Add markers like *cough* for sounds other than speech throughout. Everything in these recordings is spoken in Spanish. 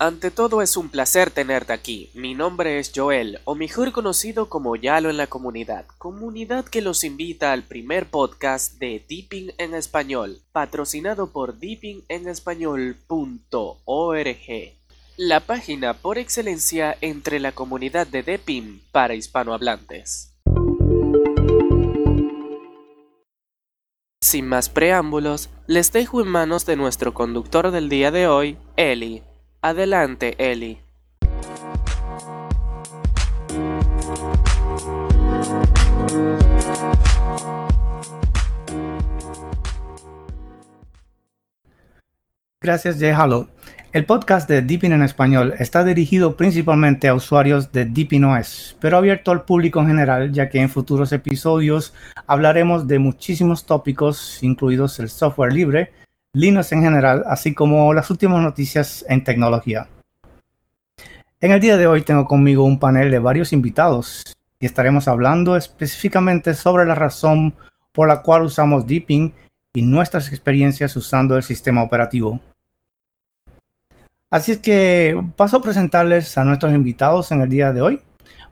ante todo es un placer tenerte aquí. Mi nombre es Joel, o mejor conocido como Yalo en la comunidad, comunidad que los invita al primer podcast de Deeping en Español, patrocinado por deepingenespañol.org, la página por excelencia entre la comunidad de Deeping para hispanohablantes. Sin más preámbulos, les dejo en manos de nuestro conductor del día de hoy, Eli. Adelante, Eli. Gracias, Jehalo. El podcast de Deepin en español está dirigido principalmente a usuarios de Deepin OS, pero abierto al público en general, ya que en futuros episodios hablaremos de muchísimos tópicos, incluidos el software libre, Linux en general, así como las últimas noticias en tecnología. En el día de hoy tengo conmigo un panel de varios invitados y estaremos hablando específicamente sobre la razón por la cual usamos Deepin y nuestras experiencias usando el sistema operativo. Así es que paso a presentarles a nuestros invitados en el día de hoy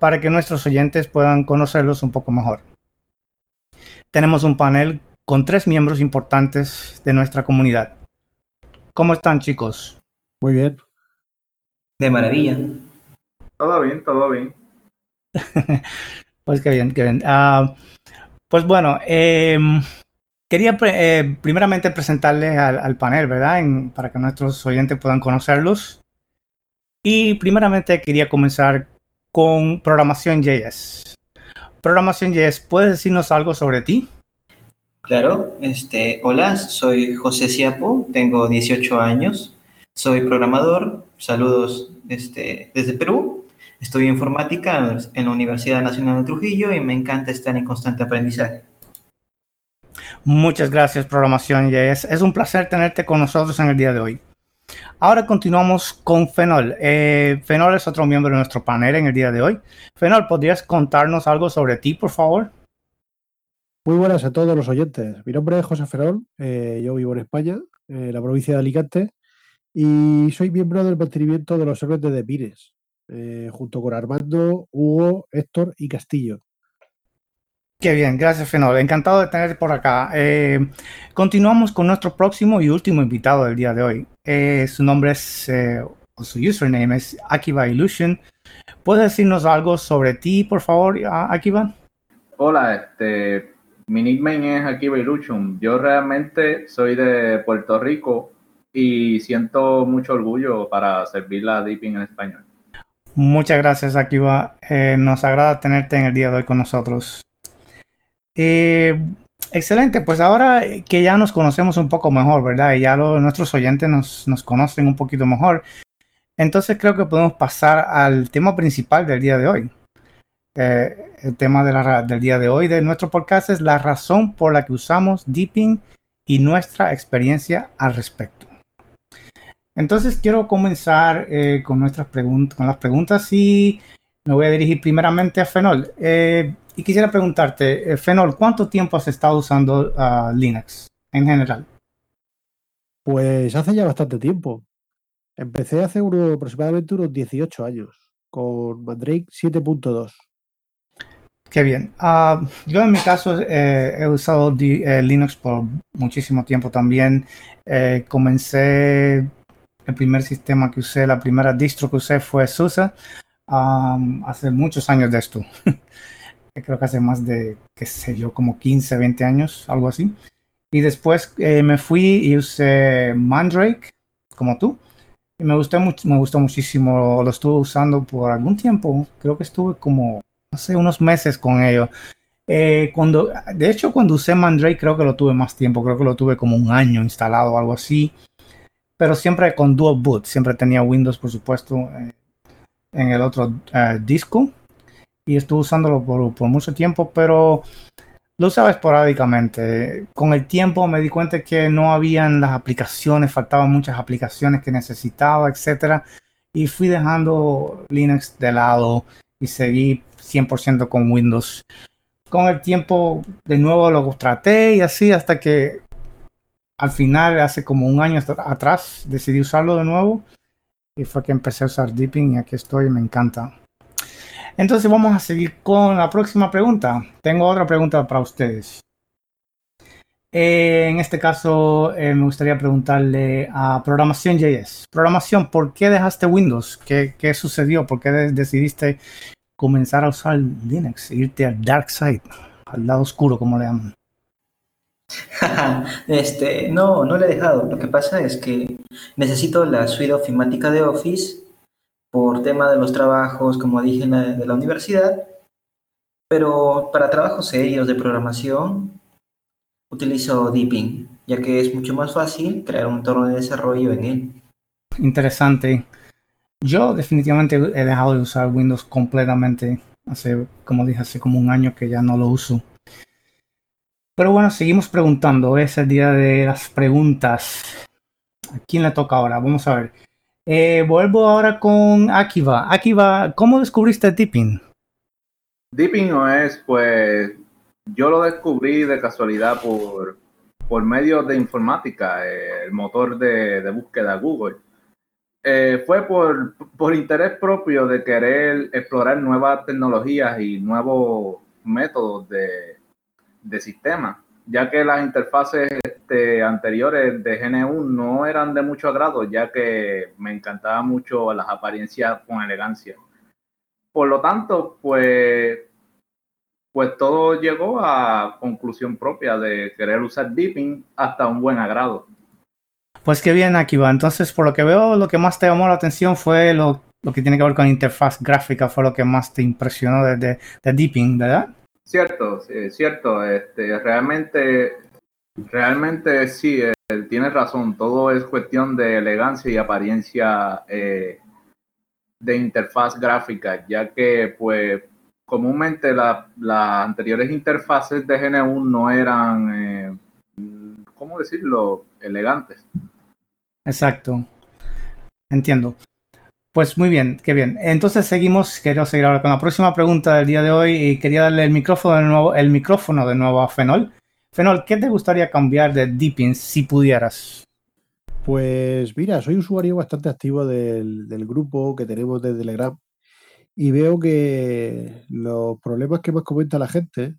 para que nuestros oyentes puedan conocerlos un poco mejor. Tenemos un panel con tres miembros importantes de nuestra comunidad. ¿Cómo están chicos? Muy bien. De maravilla. Todo bien, todo bien. *laughs* pues qué bien, qué bien. Ah, pues bueno, eh, Quería eh, primeramente presentarles al, panel, ¿verdad? para que nuestros oyentes puedan conocerlos. Y primeramente quería comenzar con programación JS. Programación JS, ¿puedes decirnos algo sobre ti? Claro, este, hola, soy José Siapo, tengo 18 años, soy programador, saludos este, desde Perú, estudio informática en la Universidad Nacional de Trujillo y me encanta estar en constante aprendizaje. Muchas gracias, Programación JS. Es un placer tenerte con nosotros en el día de hoy. Ahora continuamos con Fenol. Eh, Fenol es otro miembro de nuestro panel en el día de hoy. Fenol, ¿podrías contarnos algo sobre ti, por favor? Muy buenas a todos los oyentes. Mi nombre es José Fenol. Eh, yo vivo en España, en la provincia de Alicante, y soy miembro del mantenimiento de los servidores de Pires, eh, junto con Armando, Hugo, Héctor y Castillo. Qué bien, gracias Fenol. Encantado de tenerte por acá. Eh, continuamos con nuestro próximo y último invitado del día de hoy. Eh, su nombre es, eh, o su username es Akiba Illusion. ¿Puedes decirnos algo sobre ti, por favor, Akiba? Hola, este, mi nickname es Akiba Illusion. Yo realmente soy de Puerto Rico y siento mucho orgullo para servir la Deepin en español. Muchas gracias, Akiba. nos agrada tenerte en el día de hoy con nosotros. Eh, excelente, pues ahora que ya nos conocemos un poco mejor, ¿verdad? Y ya nuestros oyentes nos, conocen un poquito mejor, entonces creo que podemos pasar al tema principal del día de hoy. El tema del día de hoy de nuestro podcast es la razón por la que usamos Deeping y nuestra experiencia al respecto. Entonces quiero comenzar eh, con nuestras preguntas, con las preguntas y me voy a dirigir primeramente a Fenol. Eh, y quisiera preguntarte, eh, Fenol, ¿cuánto tiempo has estado usando uh, Linux en general? Pues hace ya bastante tiempo. Empecé hace uno, aproximadamente unos 18 años con Mandrake 7.2. Qué bien. Uh, yo en mi caso eh, he usado eh, Linux por muchísimo tiempo también. Eh, comencé, el primer sistema que usé, la primera distro que usé fue SUSE hace muchos años de esto. *laughs* creo que hace más de, qué sé yo, como 15, 20 años, algo así. Y después me fui y usé Mandrake, como tú. Y me gustó, me gustó muchísimo, lo estuve usando por algún tiempo. Creo que estuve como, sé, unos meses con ello. Eh, cuando, de hecho, cuando usé Mandrake creo que lo tuve más tiempo, creo que lo tuve como un año instalado o algo así. Pero siempre con dual boot, siempre tenía Windows, por supuesto, eh, en el otro disco y estuve usándolo por, mucho tiempo, pero lo usaba esporádicamente. Con el tiempo me di cuenta que no habían las aplicaciones, faltaban muchas aplicaciones que necesitaba, etcétera, y fui dejando Linux de lado y seguí 100% con Windows. Con el tiempo de nuevo lo traté y así hasta que al final, hace como un año atrás, decidí usarlo de nuevo y fue que empecé a usar Deepin y aquí estoy, me encanta. Entonces vamos a seguir con la próxima pregunta. Tengo otra pregunta para ustedes. Eh, en este caso, eh, me gustaría preguntarle a Programación JS. Programación, ¿por qué dejaste Windows? ¿Qué, qué sucedió? ¿Por qué decidiste comenzar a usar Linux, irte al dark side, al lado oscuro, como le llaman? *laughs* este, no, no le he dejado. Lo que pasa es que necesito la suite ofimática de Office por tema de los trabajos, como dije, de la universidad. Pero para trabajos serios de programación, utilizo Deepin, ya que es mucho más fácil crear un entorno de desarrollo en él. Interesante. Yo definitivamente he dejado de usar Windows completamente. Hace, como dije, hace como un año que ya no lo uso. Pero bueno, seguimos preguntando. Es el día de las preguntas. ¿A quién le toca ahora? Vamos a ver. Eh, vuelvo ahora con Akiva. Akiva, ¿cómo descubriste Deepin? Deepin no es, pues, yo lo descubrí de casualidad por, por medio de informática, el motor de búsqueda Google. Eh, fue por, por, interés propio de querer explorar nuevas tecnologías y nuevos métodos de, de sistema, ya que las interfaces este, anteriores de GNU no eran de mucho agrado, ya que me encantaba mucho las apariencias con elegancia. Por lo tanto, pues, pues todo llegó a conclusión propia de querer usar Deepin hasta un buen agrado. Pues qué bien, aquí va. Entonces, por lo que veo, lo que más te llamó la atención fue lo, que tiene que ver con interfaz gráfica, fue lo que más te impresionó de, de Deepin, ¿verdad? Cierto, sí, cierto. Este, realmente, realmente sí, eh, tienes razón. Todo es cuestión de elegancia y apariencia eh, de interfaz gráfica, ya que, pues, comúnmente las anteriores interfaces de GNU no eran, eh, ¿cómo decirlo?, elegantes. Exacto. Entiendo. Pues muy bien, qué bien. Entonces seguimos, quiero seguir ahora con la próxima pregunta del día de hoy y quería darle el micrófono de nuevo, el micrófono de nuevo a Fenol. Fenol, ¿qué te gustaría cambiar de Deepin si pudieras? Pues mira, soy usuario bastante activo del, del grupo que tenemos de Telegram y veo que los problemas que más comenta la gente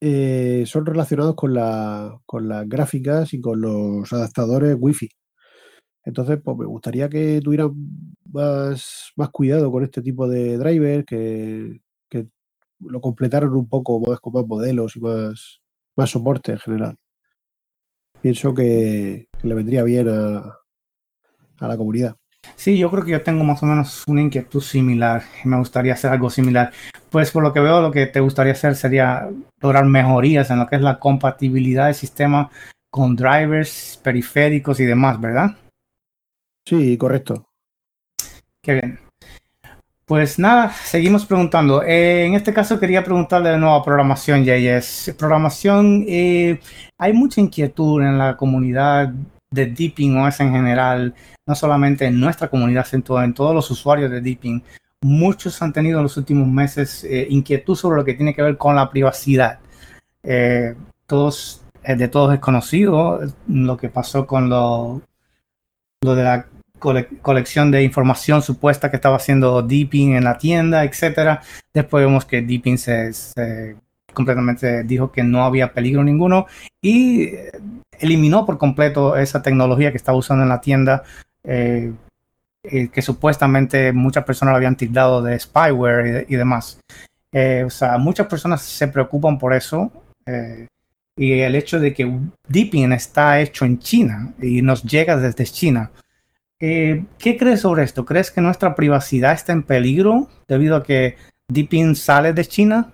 eh, son relacionados con, la, con las gráficas y con los adaptadores Wi-Fi. Entonces, pues me gustaría que tuvieran más, más cuidado con este tipo de driver, que, que lo completaran un poco más con más modelos y más, más soporte en general. Pienso que, que le vendría bien a, a la comunidad. Sí, yo creo que yo tengo más o menos una inquietud similar. Me gustaría hacer algo similar. Pues por lo que veo, lo que te gustaría hacer sería lograr mejorías en lo que es la compatibilidad del sistema con drivers, periféricos y demás, ¿verdad? Sí, correcto. Qué bien. Pues nada, seguimos preguntando. Eh, en este caso quería preguntarle de nuevo a programación, JS. Programación, eh, hay mucha inquietud en la comunidad de Deepin OS en general, no solamente en nuestra comunidad, sino en todos los usuarios de Deepin. Muchos han tenido en los últimos meses eh, inquietud sobre lo que tiene que ver con la privacidad. Eh, todos, de todos es conocido lo que pasó con lo, lo de la cole colección de información supuesta que estaba haciendo Deepin en la tienda, etcétera. Después vemos que Deepin se, completamente dijo que no había peligro ninguno y eliminó por completo esa tecnología que estaba usando en la tienda. Eh, eh, que supuestamente muchas personas lo habían tildado de spyware y, de, y demás. Eh, o sea, muchas personas se preocupan por eso. y el hecho de que Deepin está hecho en China y nos llega desde China. Eh, ¿Qué crees sobre esto? ¿Crees que nuestra privacidad está en peligro debido a que Deepin sale de China?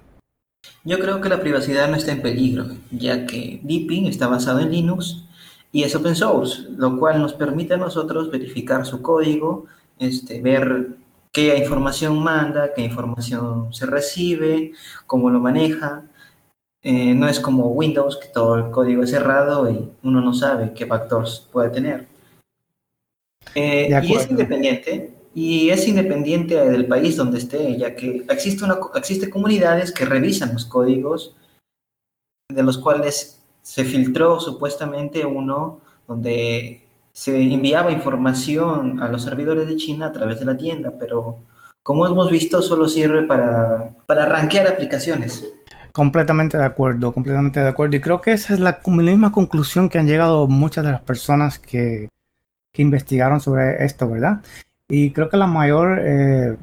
Yo creo que la privacidad no está en peligro, ya que Deepin está basado en Linux y es open source, lo cual nos permite a nosotros verificar su código, este, ver qué información manda, qué información se recibe, cómo lo maneja. Eh, no es como Windows, que todo el código es cerrado y uno no sabe qué factores puede tener. Eh, y es independiente, y es independiente del país donde esté, ya que existe, una, existe comunidades que revisan los códigos, de los cuales se filtró supuestamente uno donde se enviaba información a los servidores de China a través de la tienda, pero como hemos visto, solo sirve para, para rankear aplicaciones. Completamente de acuerdo, completamente de acuerdo. Y creo que esa es la, misma conclusión que han llegado muchas de las personas que, que investigaron sobre esto, ¿verdad? Y creo que la mayor, eh,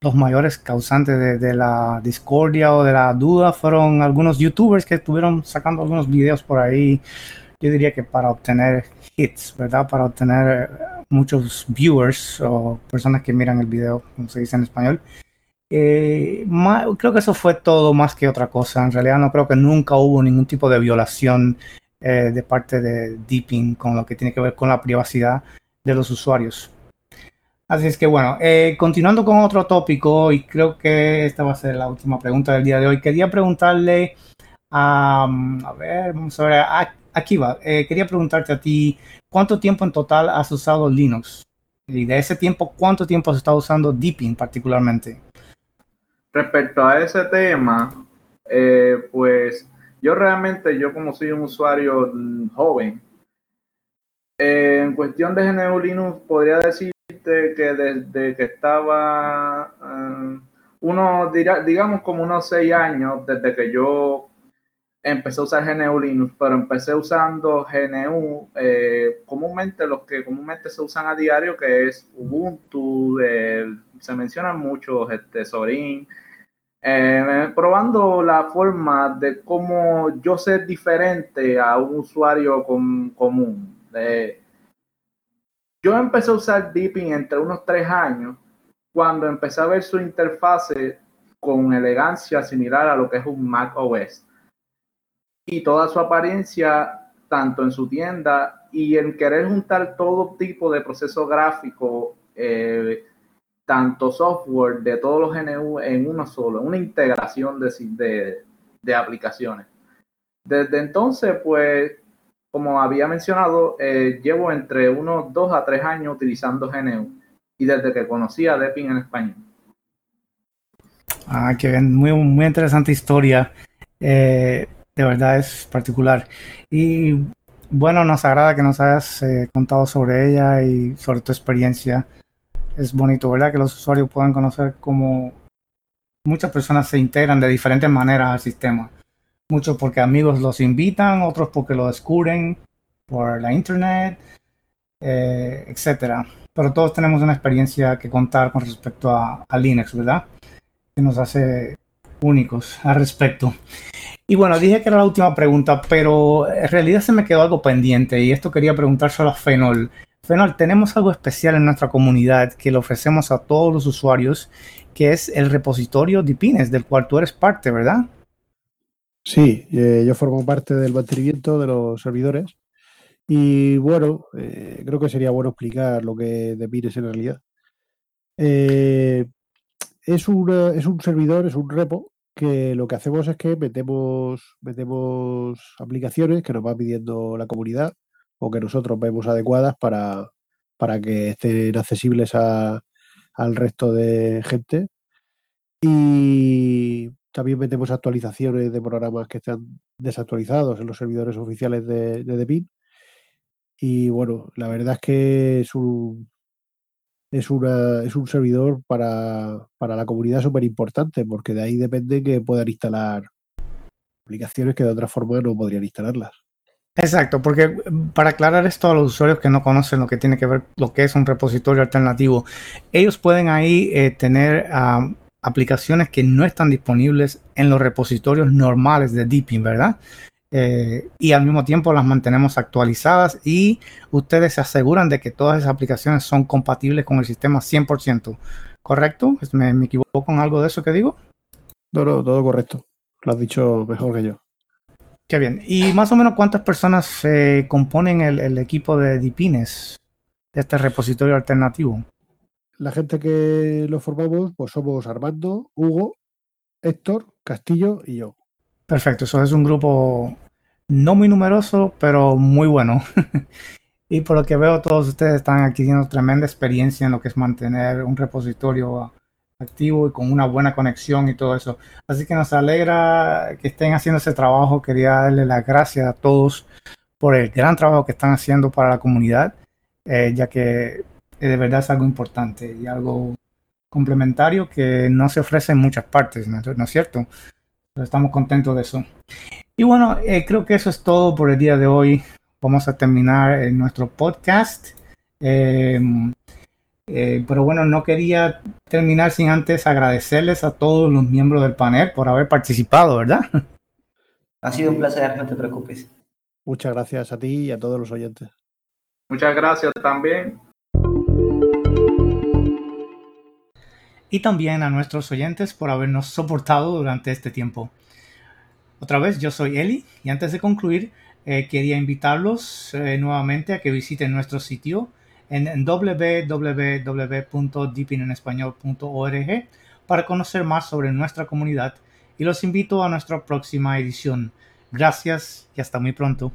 los mayores causantes de, la discordia o de la duda fueron algunos youtubers que estuvieron sacando algunos videos por ahí, yo diría que para obtener hits, ¿verdad? Para obtener muchos viewers o personas que miran el video, como se dice en español. Eh, creo que eso fue todo más que otra cosa. En realidad no creo que nunca hubo ningún tipo de violación eh, de parte de Deepin con lo que tiene que ver con la privacidad de los usuarios. Así es que bueno, eh, continuando con otro tópico, y creo que esta va a ser la última pregunta del día de hoy, quería preguntarle a, a ver, vamos a ver, aquí va, quería preguntarte a ti, ¿cuánto tiempo en total has usado Linux? Y de ese tiempo, ¿cuánto tiempo has estado usando Deepin particularmente? Respecto a ese tema, eh, pues yo realmente, yo como soy un usuario joven, eh, en cuestión de GNU Linux, podría decirte que desde que estaba, eh, digamos como unos seis años, desde que yo empecé a usar GNU Linux, pero empecé usando GNU, comúnmente los que comúnmente se usan a diario, que es Ubuntu, se mencionan mucho este, Sorin, eh, probando la forma de cómo yo ser diferente a un usuario común. yo empecé a usar Deepin entre unos tres años cuando empecé a ver su interfase con elegancia similar a lo que es un Mac OS. Y toda su apariencia, tanto en su tienda y en querer juntar todo tipo de proceso gráfico, eh, tanto software de todos los GNU en uno solo, una integración de, de, aplicaciones. Desde entonces, pues, como había mencionado, eh, llevo entre unos dos a tres años utilizando GNU y desde que conocí a Deepin en español. Ah, qué bien, muy, muy interesante historia. Eh, de verdad es particular. Y bueno, nos agrada que nos hayas eh, contado sobre ella y sobre tu experiencia es bonito, ¿verdad? Que los usuarios puedan conocer cómo muchas personas se integran de diferentes maneras al sistema. Muchos porque amigos los invitan, otros porque lo descubren por la internet, eh, etcétera. Pero todos tenemos una experiencia que contar con respecto a, a Linux, ¿verdad? Que nos hace únicos al respecto. Y bueno, dije que era la última pregunta, pero en realidad se me quedó algo pendiente y esto quería preguntar solo a Fenol. Fenol, tenemos algo especial en nuestra comunidad que le ofrecemos a todos los usuarios, que es el repositorio Dipines, del cual tú eres parte, ¿verdad? Sí, eh, yo formo parte del mantenimiento de los servidores y bueno, eh, creo que sería bueno explicar lo que Dipines en realidad. Eh, es, una, es un servidor, es un repo que lo que hacemos es que metemos, metemos aplicaciones que nos va pidiendo la comunidad o que nosotros vemos adecuadas para, para que estén accesibles a, al resto de gente. Y también metemos actualizaciones de programas que están desactualizados en los servidores oficiales de, de Deepin. Y bueno, la verdad es que es un, es, una, es un servidor para, para la comunidad súper importante, porque de ahí depende que puedan instalar aplicaciones que de otra forma no podrían instalarlas. Exacto, porque mm, para aclarar esto a los usuarios que no conocen lo que tiene que ver lo que es un repositorio alternativo, ellos pueden ahí eh, tener aplicaciones que no están disponibles en los repositorios normales de Deepin, ¿verdad? Eh, y al mismo tiempo las mantenemos actualizadas y ustedes se aseguran de que todas esas aplicaciones son compatibles con el sistema 100%, ¿correcto? ¿Me, me equivoco con algo de eso que digo? No, todo correcto. Lo has dicho mejor que yo. Qué bien. ¿Y más o menos cuántas personas se componen el, equipo de Dipines, de este repositorio alternativo? La gente que lo formamos, pues somos Armando, Hugo, Héctor, Castillo y yo. Perfecto, eso es un grupo no muy numeroso, pero muy bueno. *laughs* y por lo que veo, todos ustedes están aquí teniendo tremenda experiencia en lo que es mantener un repositorio activo y con una buena conexión y todo eso. Así que nos alegra que estén haciendo ese trabajo. Quería darle las gracias a todos por el gran trabajo que están haciendo para la comunidad eh, ya que de verdad es algo importante y algo complementario que no se ofrece en muchas partes, ¿no, ¿No es cierto? Estamos contentos de eso. Y bueno, eh, creo que eso es todo por el día de hoy. Vamos a terminar nuestro podcast. Eh, eh, pero bueno, no quería terminar sin antes agradecerles a todos los miembros del panel por haber participado, ¿verdad? *laughs* Ha sido un placer, no te preocupes. Muchas gracias a ti y a todos los oyentes. Muchas gracias también. Y también a nuestros oyentes por habernos soportado durante este tiempo. Otra vez, yo soy Eli y antes de concluir, eh, quería invitarlos eh, nuevamente a que visiten nuestro sitio en www.deepinenespañol.org para conocer más sobre nuestra comunidad y los invito a nuestra próxima edición. Gracias y hasta muy pronto.